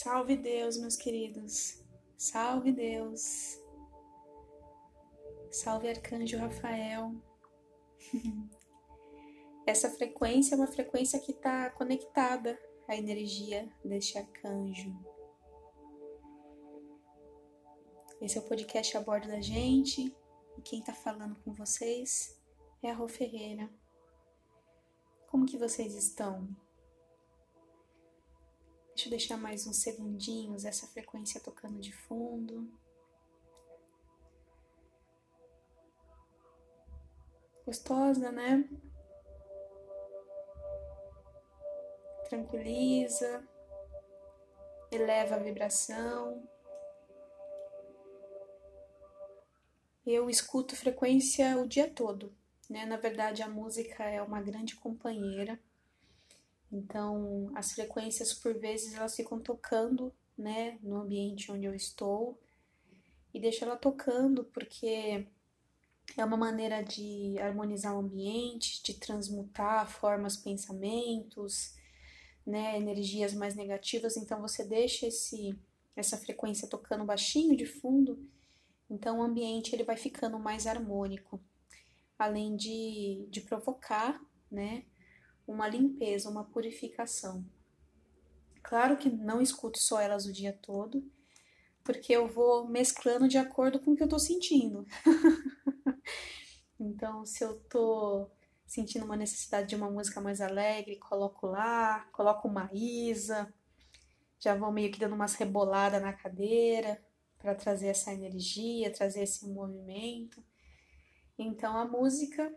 Salve Deus, meus queridos. Salve Deus. Salve Arcanjo Rafael. Essa frequência é uma frequência que está conectada à energia deste arcanjo. Esse é o podcast a bordo da gente e quem está falando com vocês é a Rô Ferreira. Como que vocês estão? Deixa eu deixar mais uns segundinhos essa frequência tocando de fundo. Gostosa, né? Tranquiliza, eleva a vibração. Eu escuto frequência o dia todo, né? Na verdade, a música é uma grande companheira então, as frequências por vezes elas ficam tocando, né, no ambiente onde eu estou e deixo ela tocando porque é uma maneira de harmonizar o ambiente, de transmutar formas, pensamentos, né, energias mais negativas. Então você deixa esse essa frequência tocando baixinho de fundo, então o ambiente ele vai ficando mais harmônico, além de, de provocar, né, uma limpeza, uma purificação. Claro que não escuto só elas o dia todo, porque eu vou mesclando de acordo com o que eu tô sentindo. então, se eu tô sentindo uma necessidade de uma música mais alegre, coloco lá, coloco uma Isa, já vou meio que dando umas reboladas na cadeira para trazer essa energia, trazer esse movimento. Então a música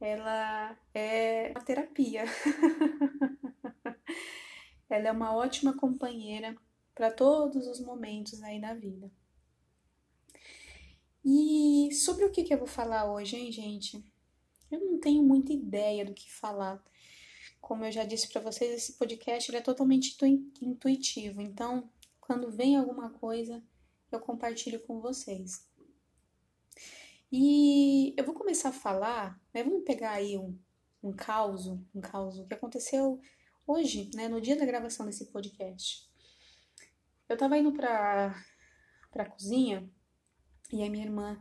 ela é uma terapia. ela é uma ótima companheira para todos os momentos aí da vida. E sobre o que, que eu vou falar hoje, hein, gente? Eu não tenho muita ideia do que falar. Como eu já disse para vocês, esse podcast é totalmente intuitivo. Então, quando vem alguma coisa, eu compartilho com vocês. E eu vou começar a falar, né, vamos pegar aí um, um caos, um caos que aconteceu hoje, né, no dia da gravação desse podcast. Eu tava indo pra, pra cozinha e a minha irmã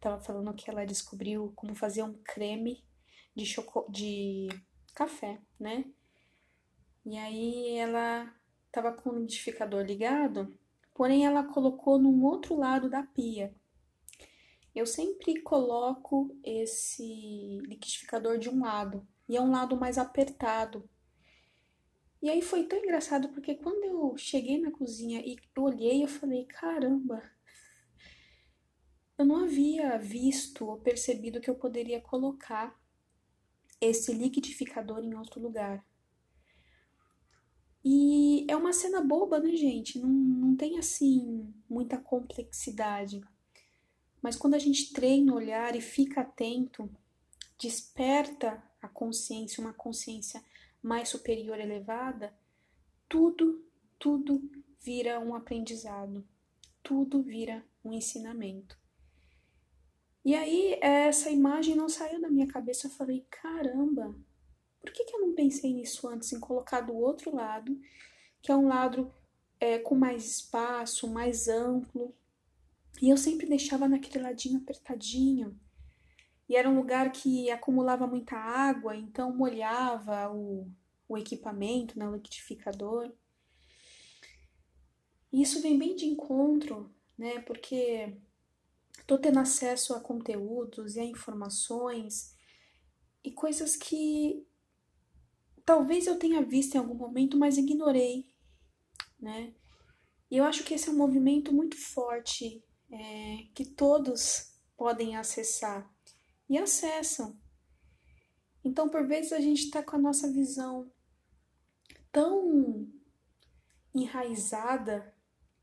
tava falando que ela descobriu como fazer um creme de, choco de café, né? E aí ela tava com o liquidificador ligado, porém ela colocou num outro lado da pia eu sempre coloco esse liquidificador de um lado e é um lado mais apertado. E aí foi tão engraçado porque quando eu cheguei na cozinha e olhei, eu falei: caramba, eu não havia visto ou percebido que eu poderia colocar esse liquidificador em outro lugar. E é uma cena boba, né, gente? Não, não tem assim muita complexidade. Mas quando a gente treina o olhar e fica atento, desperta a consciência, uma consciência mais superior, elevada, tudo, tudo vira um aprendizado, tudo vira um ensinamento. E aí essa imagem não saiu da minha cabeça, eu falei, caramba, por que, que eu não pensei nisso antes, em colocar do outro lado, que é um lado é, com mais espaço, mais amplo, e eu sempre deixava naquele ladinho apertadinho. E era um lugar que acumulava muita água, então molhava o, o equipamento, né, o liquidificador. E isso vem bem de encontro, né, porque estou tendo acesso a conteúdos e a informações e coisas que talvez eu tenha visto em algum momento, mas ignorei, né? E eu acho que esse é um movimento muito forte é, que todos podem acessar e acessam. Então, por vezes, a gente está com a nossa visão tão enraizada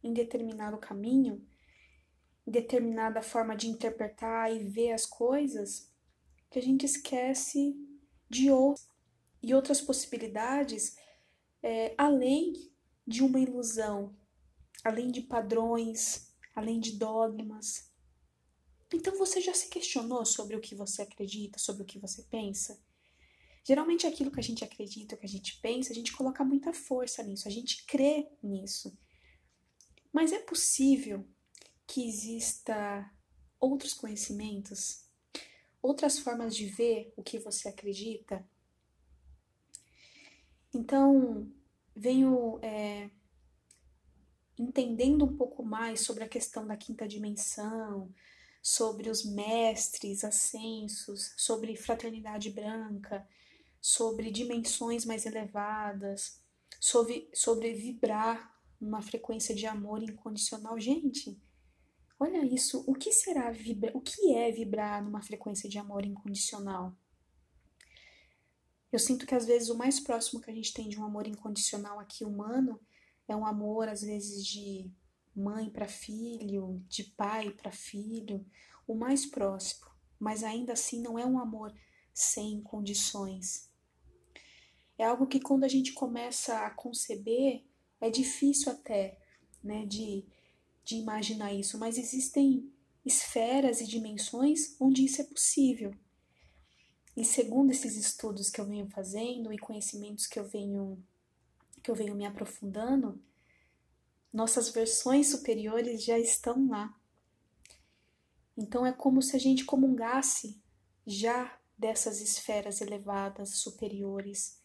em determinado caminho, em determinada forma de interpretar e ver as coisas, que a gente esquece de outras e outras possibilidades é, além de uma ilusão, além de padrões, além de dogmas. Então você já se questionou sobre o que você acredita, sobre o que você pensa? Geralmente aquilo que a gente acredita, que a gente pensa, a gente coloca muita força nisso, a gente crê nisso. Mas é possível que exista outros conhecimentos, outras formas de ver o que você acredita? Então, venho é, entendendo um pouco mais sobre a questão da quinta dimensão, sobre os mestres ascensos, sobre fraternidade branca, sobre dimensões mais elevadas, sobre, sobre vibrar numa frequência de amor incondicional. Gente, olha isso. O que será vibrar? O que é vibrar numa frequência de amor incondicional? Eu sinto que às vezes o mais próximo que a gente tem de um amor incondicional aqui humano é um amor às vezes de mãe para filho, de pai para filho, o mais próximo, mas ainda assim não é um amor sem condições. É algo que quando a gente começa a conceber, é difícil até, né, de, de imaginar isso, mas existem esferas e dimensões onde isso é possível. E segundo esses estudos que eu venho fazendo e conhecimentos que eu venho que eu venho me aprofundando, nossas versões superiores já estão lá. Então é como se a gente comungasse já dessas esferas elevadas superiores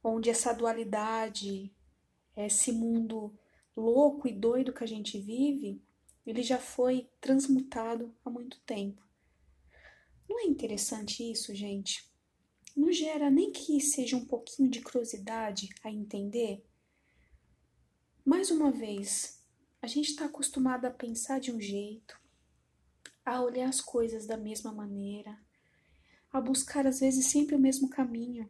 onde essa dualidade, esse mundo louco e doido que a gente vive, ele já foi transmutado há muito tempo. Não é interessante isso, gente? Não gera nem que seja um pouquinho de curiosidade a entender? Mais uma vez, a gente está acostumado a pensar de um jeito, a olhar as coisas da mesma maneira, a buscar às vezes sempre o mesmo caminho.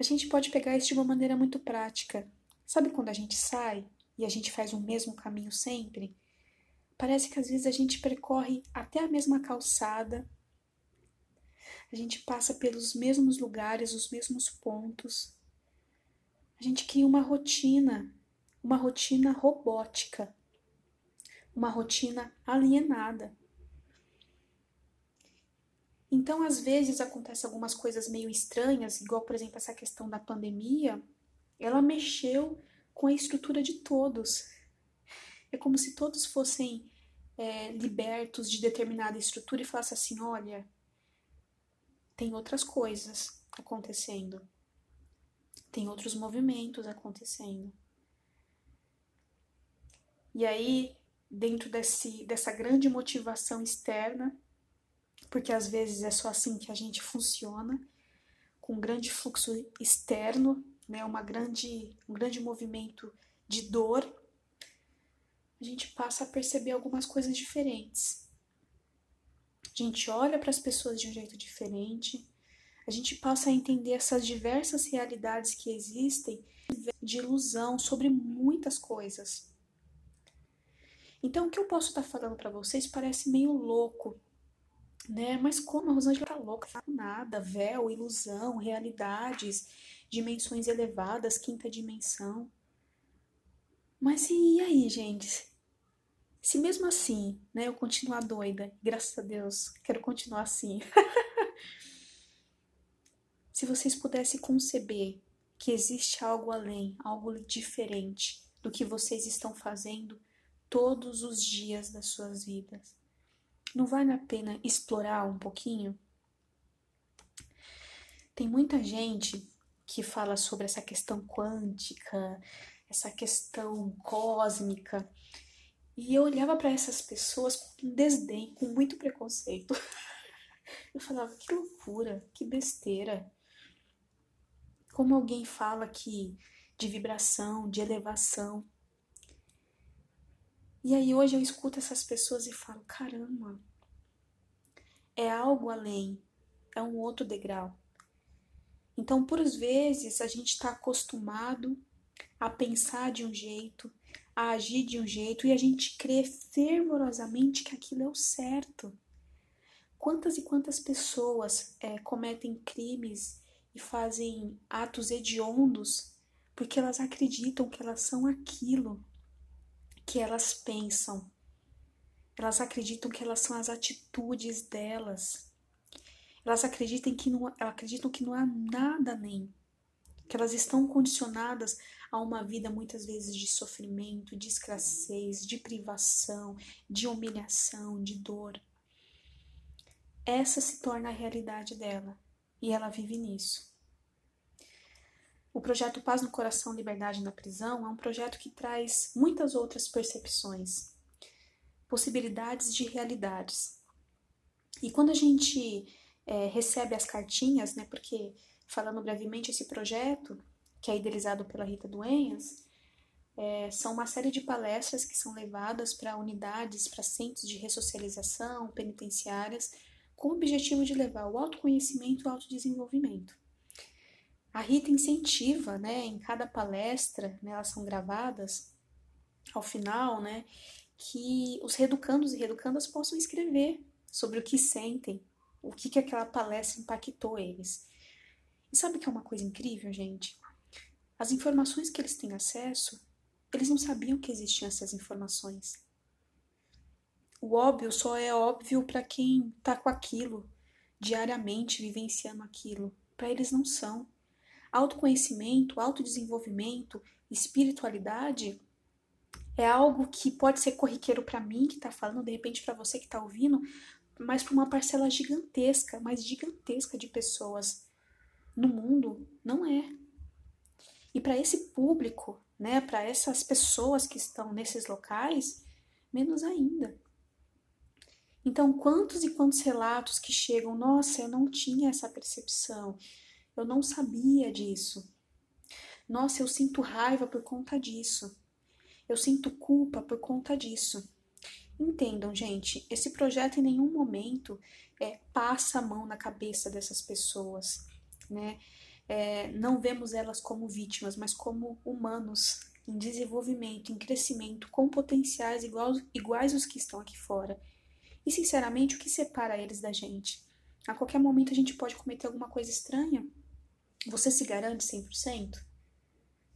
A gente pode pegar isso de uma maneira muito prática. Sabe quando a gente sai e a gente faz o mesmo caminho sempre? Parece que às vezes a gente percorre até a mesma calçada, a gente passa pelos mesmos lugares, os mesmos pontos. A gente cria uma rotina, uma rotina robótica, uma rotina alienada. Então, às vezes acontece algumas coisas meio estranhas, igual, por exemplo, essa questão da pandemia, ela mexeu com a estrutura de todos. É como se todos fossem é, libertos de determinada estrutura e falassem assim: olha, tem outras coisas acontecendo, tem outros movimentos acontecendo. E aí, dentro desse, dessa grande motivação externa, porque às vezes é só assim que a gente funciona, com um grande fluxo externo, né, uma grande, um grande movimento de dor, a gente passa a perceber algumas coisas diferentes. A gente olha para as pessoas de um jeito diferente, a gente passa a entender essas diversas realidades que existem de ilusão sobre muitas coisas. Então, o que eu posso estar falando para vocês parece meio louco, né? Mas como a Rosângela tá louca, fala nada, véu, ilusão, realidades, dimensões elevadas, quinta dimensão. Mas e aí, gente? Se mesmo assim, né, eu continuar doida, graças a Deus, quero continuar assim. Se vocês pudessem conceber que existe algo além, algo diferente do que vocês estão fazendo todos os dias das suas vidas não vale a pena explorar um pouquinho? Tem muita gente que fala sobre essa questão quântica, essa questão cósmica, e eu olhava para essas pessoas com desdém, com muito preconceito. Eu falava, que loucura, que besteira. Como alguém fala que de vibração, de elevação, e aí hoje eu escuto essas pessoas e falo: caramba, é algo além, é um outro degrau. Então, por vezes, a gente está acostumado a pensar de um jeito, a agir de um jeito e a gente crê fervorosamente que aquilo é o certo. Quantas e quantas pessoas é, cometem crimes e fazem atos hediondos porque elas acreditam que elas são aquilo que elas pensam. Elas acreditam que elas são as atitudes delas. Elas acreditam que não, acreditam que não há nada além, que elas estão condicionadas a uma vida muitas vezes de sofrimento, de escassez, de privação, de humilhação, de dor. Essa se torna a realidade dela e ela vive nisso. O projeto Paz no Coração, Liberdade na Prisão é um projeto que traz muitas outras percepções, possibilidades de realidades. E quando a gente é, recebe as cartinhas, né, porque falando brevemente esse projeto, que é idealizado pela Rita Duenhas, é, são uma série de palestras que são levadas para unidades, para centros de ressocialização penitenciárias, com o objetivo de levar o autoconhecimento e o autodesenvolvimento. A Rita incentiva, né, em cada palestra, né, elas são gravadas, ao final, né, que os reeducandos e reeducandas possam escrever sobre o que sentem, o que, que aquela palestra impactou eles. E sabe que é uma coisa incrível, gente? As informações que eles têm acesso, eles não sabiam que existiam essas informações. O óbvio só é óbvio para quem está com aquilo, diariamente vivenciando aquilo. Para eles não são. Autoconhecimento, autodesenvolvimento, espiritualidade é algo que pode ser corriqueiro para mim que está falando, de repente para você que está ouvindo, mas para uma parcela gigantesca, mais gigantesca de pessoas no mundo, não é. E para esse público, né, para essas pessoas que estão nesses locais, menos ainda. Então, quantos e quantos relatos que chegam, nossa, eu não tinha essa percepção, eu não sabia disso. Nossa, eu sinto raiva por conta disso. Eu sinto culpa por conta disso. Entendam, gente, esse projeto em nenhum momento é, passa a mão na cabeça dessas pessoas, né? É, não vemos elas como vítimas, mas como humanos em desenvolvimento, em crescimento, com potenciais iguais, iguais aos que estão aqui fora. E, sinceramente, o que separa eles da gente? A qualquer momento a gente pode cometer alguma coisa estranha, você se garante 100%?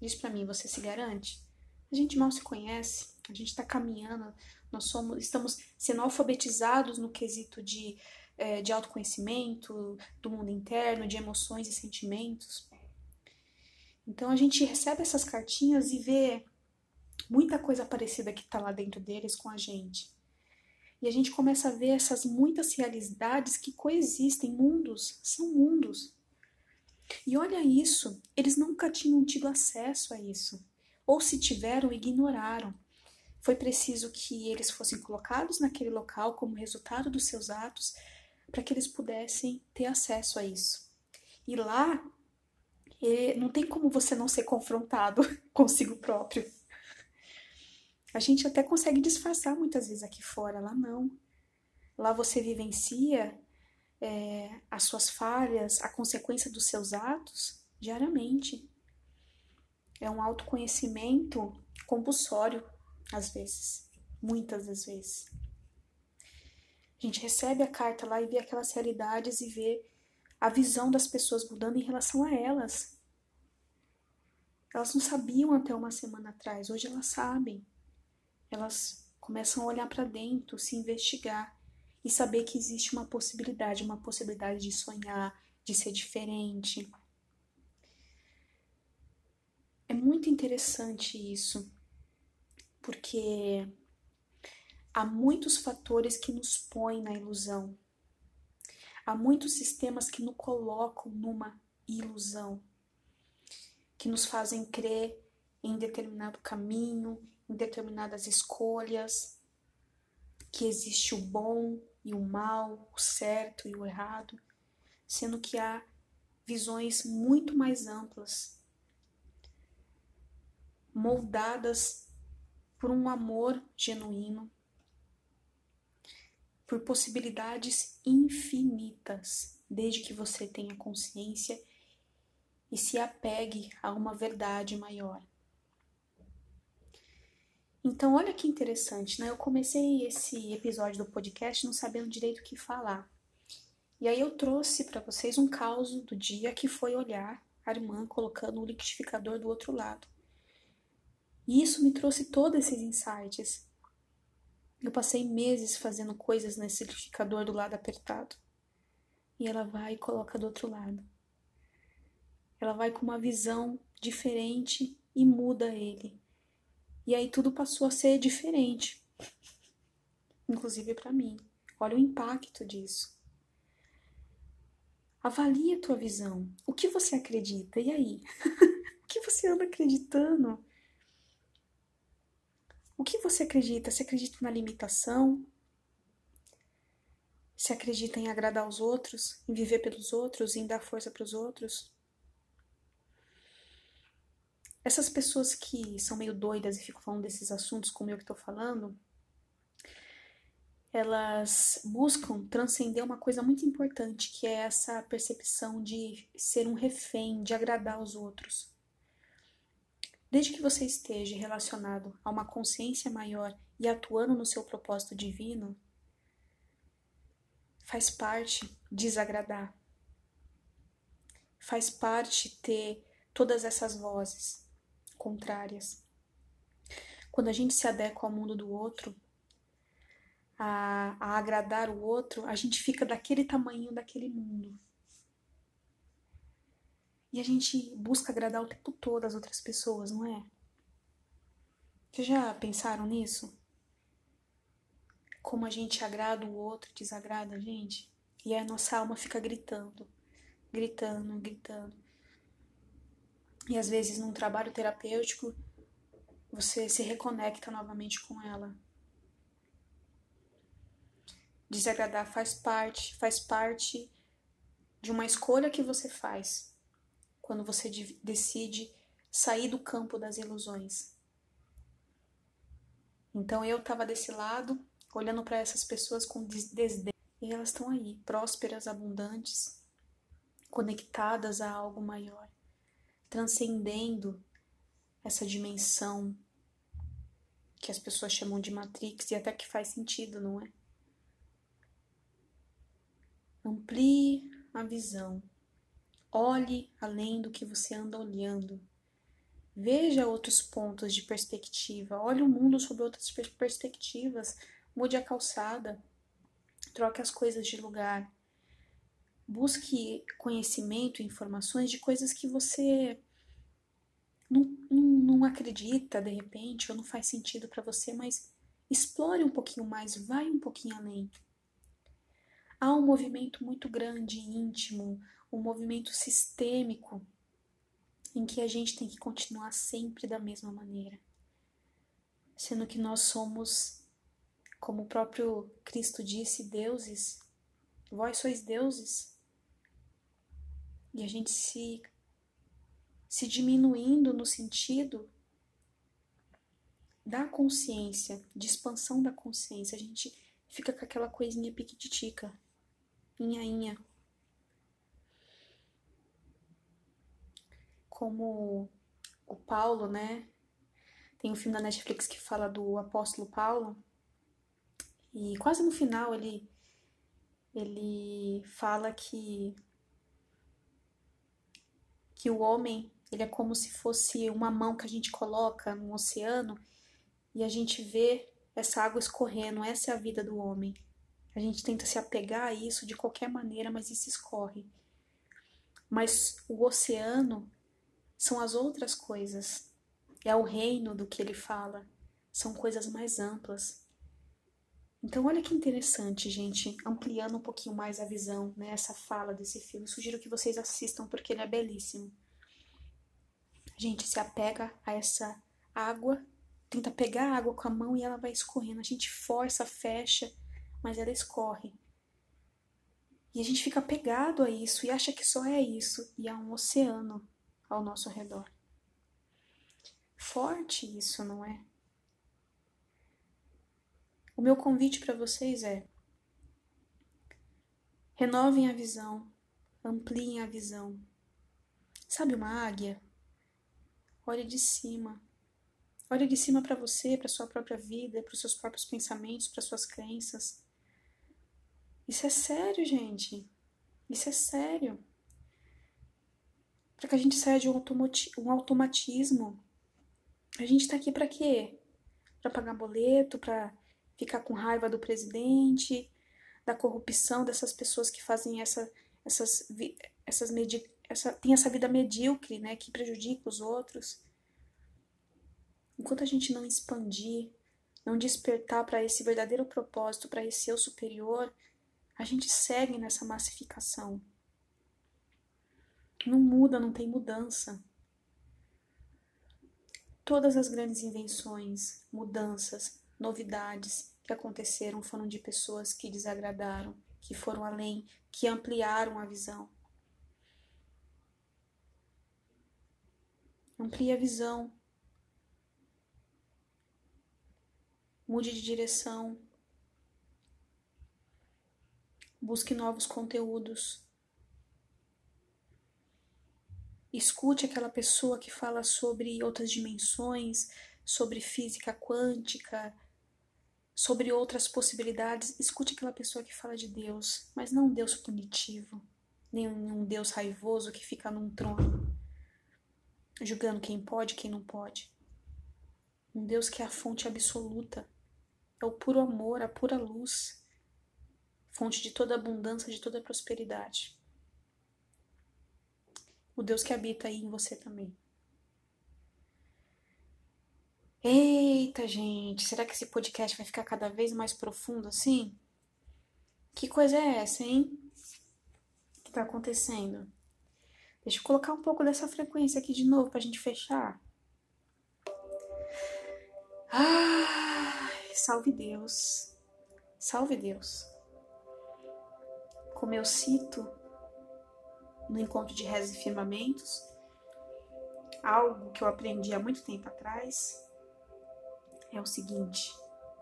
Diz para mim, você se garante? A gente mal se conhece, a gente está caminhando, nós somos, estamos sendo alfabetizados no quesito de, é, de autoconhecimento, do mundo interno, de emoções e sentimentos. Então a gente recebe essas cartinhas e vê muita coisa parecida que está lá dentro deles com a gente. E a gente começa a ver essas muitas realidades que coexistem, mundos, são mundos. E olha isso, eles nunca tinham tido acesso a isso, ou se tiveram, ignoraram. Foi preciso que eles fossem colocados naquele local como resultado dos seus atos para que eles pudessem ter acesso a isso. E lá, não tem como você não ser confrontado consigo próprio. A gente até consegue disfarçar muitas vezes aqui fora, lá não. Lá você vivencia é, as suas falhas, a consequência dos seus atos diariamente. É um autoconhecimento compulsório, às vezes, muitas das vezes. A gente recebe a carta lá e vê aquelas realidades e vê a visão das pessoas mudando em relação a elas. Elas não sabiam até uma semana atrás, hoje elas sabem. Elas começam a olhar para dentro, se investigar e saber que existe uma possibilidade, uma possibilidade de sonhar, de ser diferente. É muito interessante isso, porque há muitos fatores que nos põem na ilusão. Há muitos sistemas que nos colocam numa ilusão, que nos fazem crer em determinado caminho, em determinadas escolhas, que existe o bom e o mal, o certo e o errado, sendo que há visões muito mais amplas, moldadas por um amor genuíno, por possibilidades infinitas, desde que você tenha consciência e se apegue a uma verdade maior. Então, olha que interessante, né? Eu comecei esse episódio do podcast não sabendo direito o que falar. E aí eu trouxe para vocês um caos do dia que foi olhar a irmã colocando o liquidificador do outro lado. E isso me trouxe todos esses insights. Eu passei meses fazendo coisas nesse liquidificador do lado apertado. e ela vai e coloca do outro lado. Ela vai com uma visão diferente e muda ele. E aí tudo passou a ser diferente. Inclusive para mim. Olha o impacto disso. Avalie a tua visão. O que você acredita? E aí? o que você anda acreditando? O que você acredita? Você acredita na limitação? Você acredita em agradar os outros, em viver pelos outros, em dar força para os outros? Essas pessoas que são meio doidas e ficam falando desses assuntos como eu que estou falando, elas buscam transcender uma coisa muito importante, que é essa percepção de ser um refém, de agradar os outros. Desde que você esteja relacionado a uma consciência maior e atuando no seu propósito divino, faz parte desagradar. Faz parte ter todas essas vozes contrárias. Quando a gente se adequa ao mundo do outro, a, a agradar o outro, a gente fica daquele tamanho daquele mundo. E a gente busca agradar o tempo todo as outras pessoas, não é? Vocês já pensaram nisso? Como a gente agrada o outro, desagrada a gente? E a nossa alma fica gritando, gritando, gritando. E às vezes num trabalho terapêutico você se reconecta novamente com ela. Desagradar faz parte, faz parte de uma escolha que você faz quando você decide sair do campo das ilusões. Então eu estava desse lado, olhando para essas pessoas com desdém, e elas estão aí, prósperas, abundantes, conectadas a algo maior transcendendo essa dimensão que as pessoas chamam de Matrix e até que faz sentido, não é? Amplie a visão. Olhe além do que você anda olhando. Veja outros pontos de perspectiva. Olhe o mundo sob outras perspectivas. Mude a calçada. Troque as coisas de lugar. Busque conhecimento e informações de coisas que você não, não, acredita de repente ou não faz sentido para você, mas explore um pouquinho mais, vai um pouquinho além. Há um movimento muito grande, íntimo, um movimento sistêmico em que a gente tem que continuar sempre da mesma maneira, sendo que nós somos, como o próprio Cristo disse, deuses. Vós sois deuses e a gente se se diminuindo no sentido da consciência, de expansão da consciência. A gente fica com aquela coisinha piquititica, inha Como o Paulo, né? Tem um filme da Netflix que fala do apóstolo Paulo. E quase no final ele ele fala que que o homem ele é como se fosse uma mão que a gente coloca no oceano e a gente vê essa água escorrendo. Essa é a vida do homem. A gente tenta se apegar a isso de qualquer maneira, mas isso escorre. Mas o oceano são as outras coisas. É o reino do que ele fala. São coisas mais amplas. Então, olha que interessante, gente, ampliando um pouquinho mais a visão, né, essa fala desse filme. Sugiro que vocês assistam porque ele é belíssimo. A gente se apega a essa água, tenta pegar a água com a mão e ela vai escorrendo. A gente força, fecha, mas ela escorre. E a gente fica apegado a isso e acha que só é isso, e há um oceano ao nosso redor. Forte isso, não é? O meu convite para vocês é: renovem a visão, ampliem a visão. Sabe uma águia? Olhe de cima. Olhe de cima para você, para sua própria vida, para os seus próprios pensamentos, para suas crenças. Isso é sério, gente. Isso é sério. Para que a gente saia de um, um automatismo. A gente está aqui para quê? Para pagar boleto, para ficar com raiva do presidente, da corrupção dessas pessoas que fazem essa, essas, essas essa, tem essa vida medíocre, né, que prejudica os outros. Enquanto a gente não expandir, não despertar para esse verdadeiro propósito, para esse eu superior, a gente segue nessa massificação. Não muda, não tem mudança. Todas as grandes invenções, mudanças, novidades que aconteceram foram de pessoas que desagradaram, que foram além, que ampliaram a visão. Amplie a visão. Mude de direção. Busque novos conteúdos. Escute aquela pessoa que fala sobre outras dimensões, sobre física quântica, sobre outras possibilidades. Escute aquela pessoa que fala de Deus, mas não um Deus punitivo, nem um Deus raivoso que fica num trono, julgando quem pode e quem não pode. Um Deus que é a fonte absoluta, é o puro amor, a pura luz, fonte de toda abundância, de toda prosperidade o Deus que habita aí em você também. Eita, gente, será que esse podcast vai ficar cada vez mais profundo assim? Que coisa é essa, hein? O que tá acontecendo? Deixa eu colocar um pouco dessa frequência aqui de novo pra gente fechar. Salve Deus. Salve Deus. Como eu cito no encontro de rezas e firmamentos, algo que eu aprendi há muito tempo atrás é o seguinte: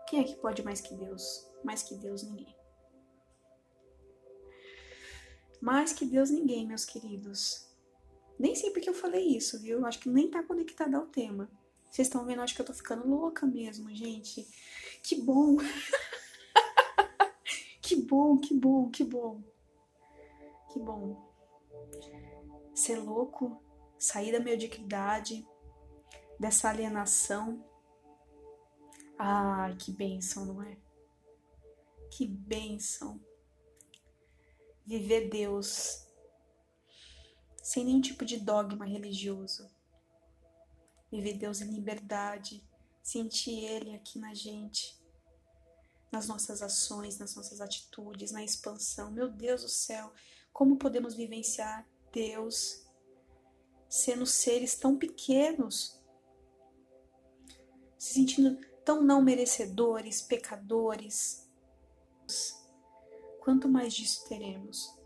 quem é que pode mais que Deus? Mais que Deus, ninguém. Mais que Deus, ninguém, meus queridos. Nem sei porque eu falei isso, viu? Acho que nem tá conectado ao tema. Vocês estão vendo? Acho que eu tô ficando louca mesmo, gente. Que bom! que bom, que bom, que bom. Que bom ser louco, sair da mediocridade, dessa alienação. Ai, que bênção, não é? Que bênção. Viver Deus sem nenhum tipo de dogma religioso. Viver Deus em liberdade, sentir Ele aqui na gente, nas nossas ações, nas nossas atitudes, na expansão. Meu Deus do céu, como podemos vivenciar Deus sendo seres tão pequenos, se sentindo tão não merecedores, pecadores? Quanto mais disso teremos?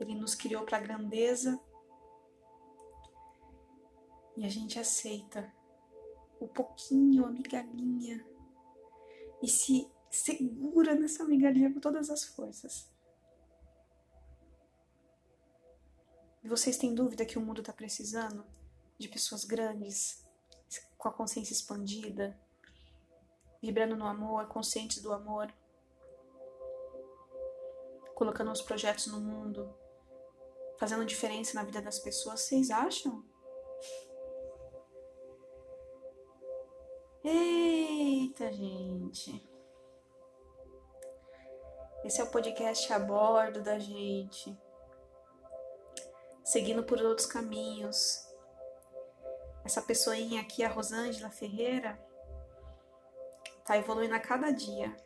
Ele nos criou para a grandeza e a gente aceita o pouquinho, a migalhinha e se segura nessa migalhinha com todas as forças. E vocês têm dúvida que o mundo está precisando de pessoas grandes, com a consciência expandida, vibrando no amor, conscientes do amor, colocando os projetos no mundo, fazendo diferença na vida das pessoas. Vocês acham? Eita, gente. Esse é o podcast a bordo da gente seguindo por outros caminhos. Essa pessoinha aqui, a Rosângela Ferreira, tá evoluindo a cada dia.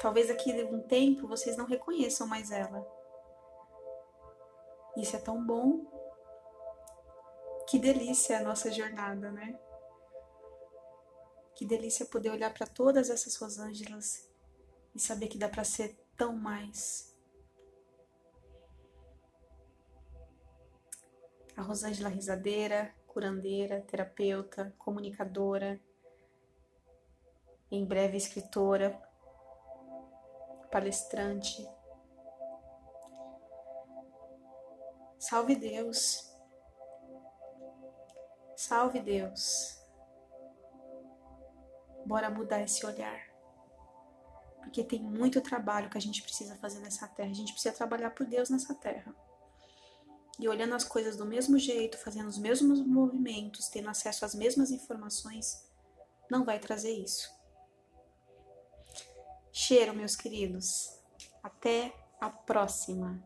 Talvez aqui de um tempo vocês não reconheçam mais ela. Isso é tão bom. Que delícia a nossa jornada, né? Que delícia poder olhar para todas essas Rosângelas e saber que dá para ser tão mais. A Rosângela Risadeira, curandeira, terapeuta, comunicadora, em breve escritora, palestrante. Salve Deus! Salve Deus! Bora mudar esse olhar. Porque tem muito trabalho que a gente precisa fazer nessa terra. A gente precisa trabalhar por Deus nessa terra e olhando as coisas do mesmo jeito, fazendo os mesmos movimentos, tendo acesso às mesmas informações, não vai trazer isso. Cheiro, meus queridos. Até a próxima.